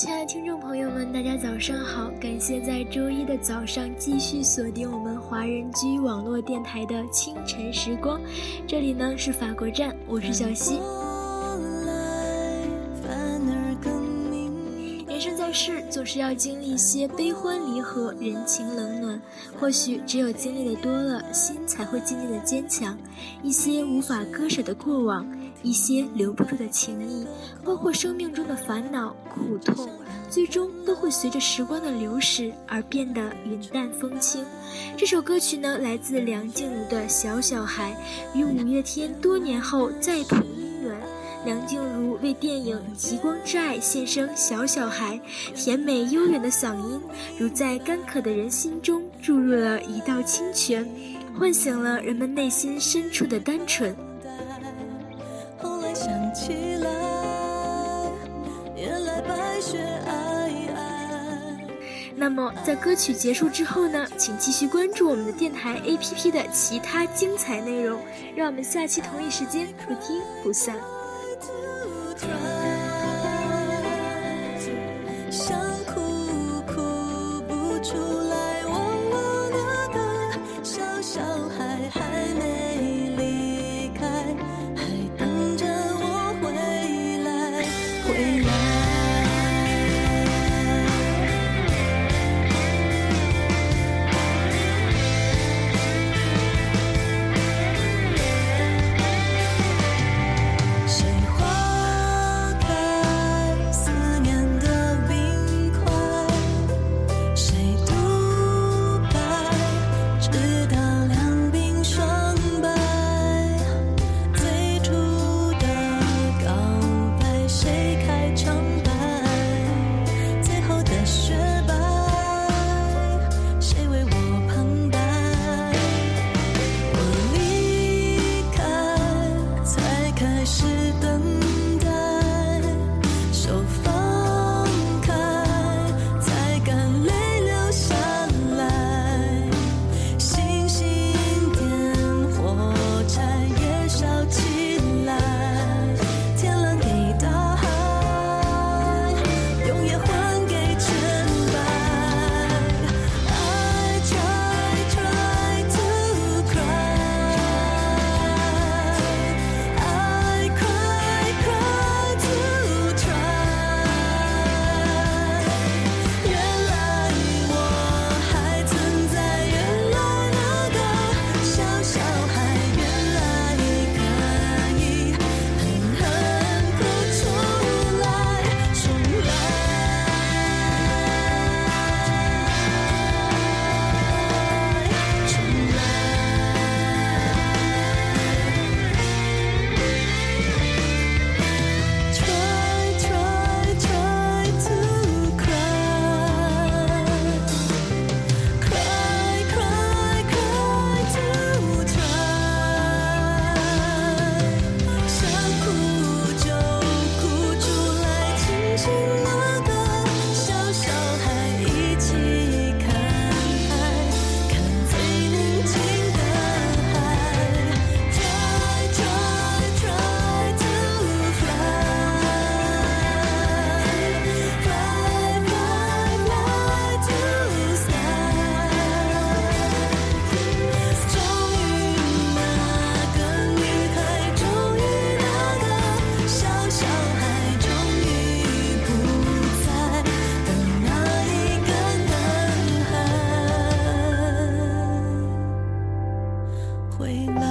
亲爱的听众朋友们，大家早上好！感谢在周一的早上继续锁定我们华人居网络电台的清晨时光。这里呢是法国站，我是小溪。人生在世，总是要经历一些悲欢离合、人情冷暖。或许只有经历的多了，心才会渐渐的坚强。一些无法割舍的过往。一些留不住的情谊，包括生命中的烦恼、苦痛，最终都会随着时光的流逝而变得云淡风轻。这首歌曲呢，来自梁静茹的《小小孩》，与五月天多年后再谱姻缘。梁静茹为电影《极光之爱》献声《小小孩》，甜美悠远的嗓音，如在干渴的人心中注入了一道清泉，唤醒了人们内心深处的单纯。起来，原来白雪皑皑。那么，在歌曲结束之后呢？请继续关注我们的电台 APP 的其他精彩内容，让我们下期同一时间不听不散。未来。